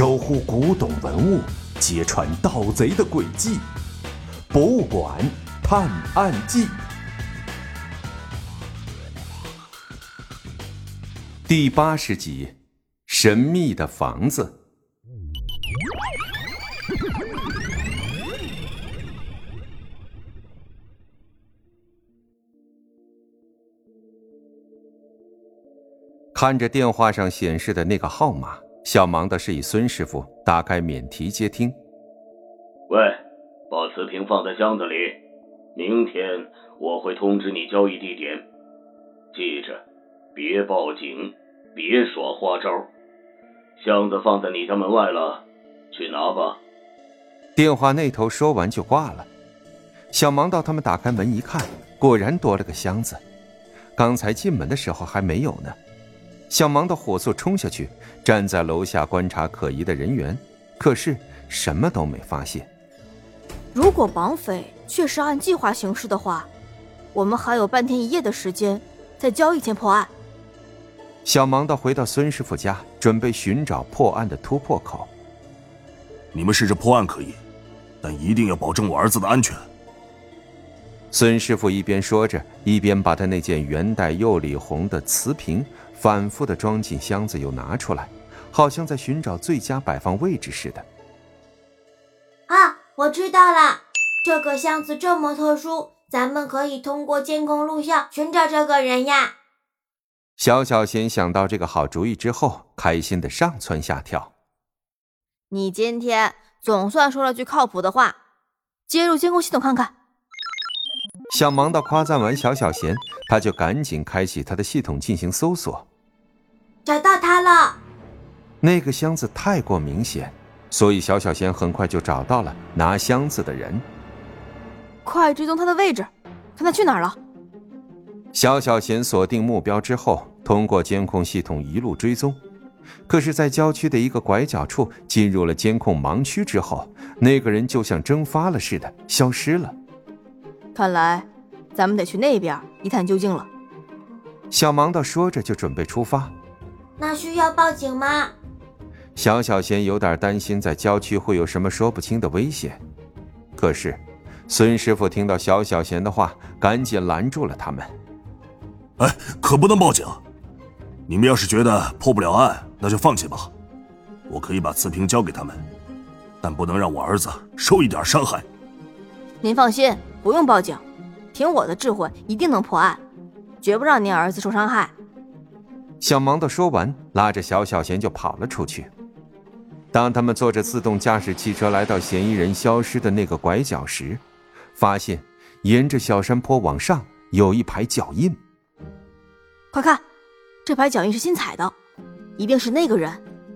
守护古董文物，揭穿盗贼的诡计，《博物馆探案记》第八十集：神秘的房子。看着电话上显示的那个号码，小忙的示意孙师傅打开免提接听。喂，把瓷瓶放在箱子里，明天我会通知你交易地点。记着，别报警，别耍花招。箱子放在你家门外了，去拿吧。电话那头说完就挂了。小忙到他们打开门一看，果然多了个箱子。刚才进门的时候还没有呢。小忙的火速冲下去，站在楼下观察可疑的人员，可是什么都没发现。如果绑匪确实按计划行事的话，我们还有半天一夜的时间，在交易前破案。小忙的回到孙师傅家，准备寻找破案的突破口。你们试着破案可以，但一定要保证我儿子的安全。孙师傅一边说着，一边把他那件元代釉里红的瓷瓶。反复的装进箱子，又拿出来，好像在寻找最佳摆放位置似的。啊，我知道了，这个箱子这么特殊，咱们可以通过监控录像寻找这个人呀。小小贤想到这个好主意之后，开心的上蹿下跳。你今天总算说了句靠谱的话，接入监控系统看看。想忙到夸赞完小小贤，他就赶紧开启他的系统进行搜索。那个箱子太过明显，所以小小贤很快就找到了拿箱子的人。快追踪他的位置，看他去哪儿了。小小贤锁定目标之后，通过监控系统一路追踪，可是，在郊区的一个拐角处进入了监控盲区之后，那个人就像蒸发了似的消失了。看来，咱们得去那边一探究竟了。小盲道说着就准备出发。那需要报警吗？小小贤有点担心，在郊区会有什么说不清的危险。可是，孙师傅听到小小贤的话，赶紧拦住了他们。哎，可不能报警！你们要是觉得破不了案，那就放弃吧。我可以把瓷瓶交给他们，但不能让我儿子受一点伤害。您放心，不用报警，凭我的智慧，一定能破案，绝不让您儿子受伤害。小忙的说完，拉着小小贤就跑了出去。当他们坐着自动驾驶汽车来到嫌疑人消失的那个拐角时，发现沿着小山坡往上有一排脚印。快看，这排脚印是新踩的，一定是那个人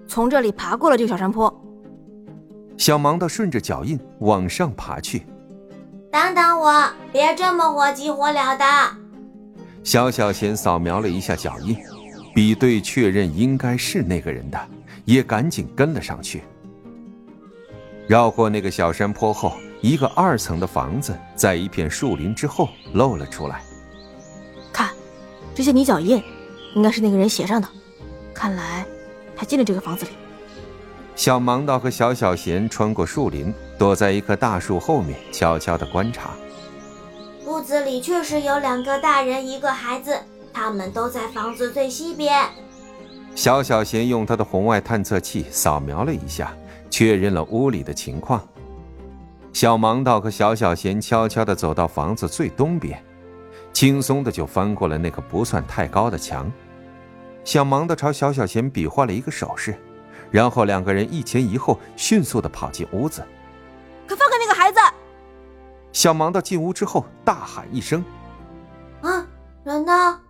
从这里爬过了这个小山坡。小忙的顺着脚印往上爬去。等等我，别这么火急火燎的。小小贤扫描了一下脚印。比对确认应该是那个人的，也赶紧跟了上去。绕过那个小山坡后，一个二层的房子在一片树林之后露了出来。看，这些泥脚印，应该是那个人写上的。看来他进了这个房子里。小盲道和小小贤穿过树林，躲在一棵大树后面，悄悄的观察。屋子里确实有两个大人，一个孩子。他们都在房子最西边。小小贤用他的红外探测器扫描了一下，确认了屋里的情况。小盲道和小小贤悄悄地走到房子最东边，轻松的就翻过了那个不算太高的墙。小盲道朝小小贤比划了一个手势，然后两个人一前一后，迅速地跑进屋子。快放开那个孩子！小盲道进屋之后大喊一声：“啊，人呢？”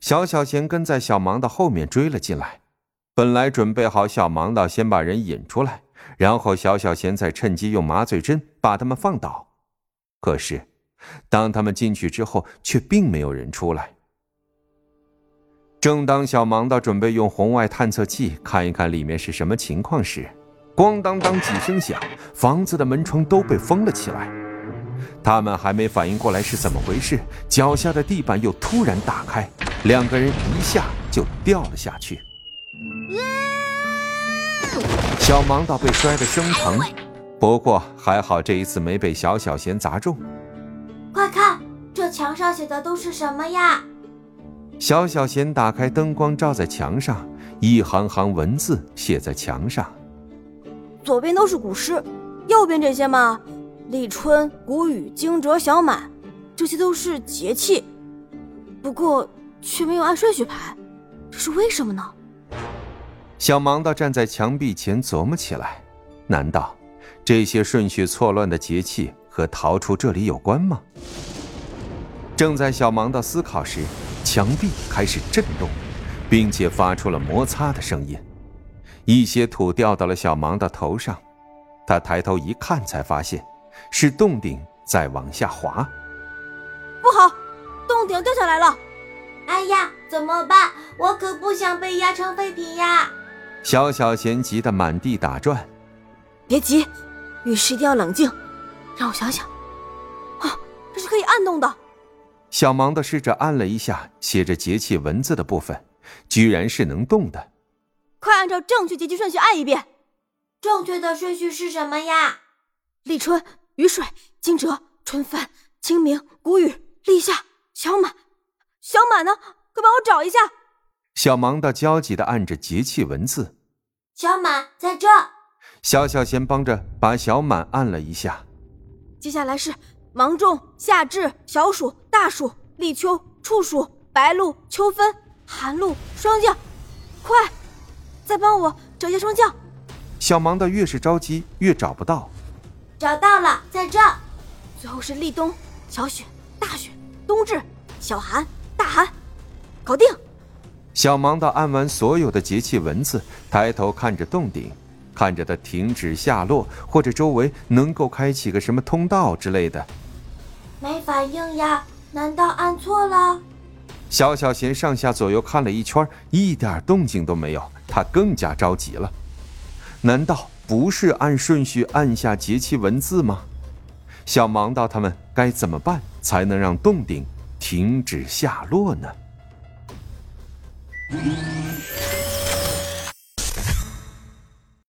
小小贤跟在小盲道后面追了进来，本来准备好小盲道先把人引出来，然后小小贤再趁机用麻醉针把他们放倒。可是，当他们进去之后，却并没有人出来。正当小盲道准备用红外探测器看一看里面是什么情况时，咣当当几声响，房子的门窗都被封了起来。他们还没反应过来是怎么回事，脚下的地板又突然打开。两个人一下就掉了下去。小盲道被摔得生疼，不过还好这一次没被小小贤砸中。快看，这墙上写的都是什么呀？小小贤打开灯光，照在墙上，一行行文字写在墙上。左边都是古诗，右边这些嘛，立春、谷雨、惊蛰、小满，这些都是节气，不过却没有按顺序排，这是为什么呢？小盲道站在墙壁前琢磨起来：难道这些顺序错乱的节气和逃出这里有关吗？正在小盲道思考时，墙壁开始震动，并且发出了摩擦的声音。一些土掉到了小盲道头上，他抬头一看，才发现是洞顶在往下滑。不好，洞顶掉下来了！哎呀，怎么办？我可不想被压成废品呀！小小贤急得满地打转。别急，遇事一定要冷静。让我想想，啊，这是可以按动的。小盲的试着按了一下写着节气文字的部分，居然是能动的。快按照正确节气顺序按一遍。正确的顺序是什么呀？立春、雨水、惊蛰、春分、清明、谷雨、立夏、小满。小满呢？快帮我找一下。小盲的焦急的按着节气文字。小满在这。小小先帮着把小满按了一下。接下来是芒种、夏至、小暑、大暑、立秋、处暑、白露、秋分、寒露、霜降。快，再帮我找一下霜降。小盲的越是着急，越找不到。找到了，在这。最后是立冬、小雪、大雪、冬至、小寒。搞定。小盲道按完所有的节气文字，抬头看着洞顶，看着它停止下落，或者周围能够开启个什么通道之类的。没反应呀？难道按错了？小小贤上下左右看了一圈，一点动静都没有，他更加着急了。难道不是按顺序按下节气文字吗？小盲道他们该怎么办才能让洞顶停止下落呢？Thank.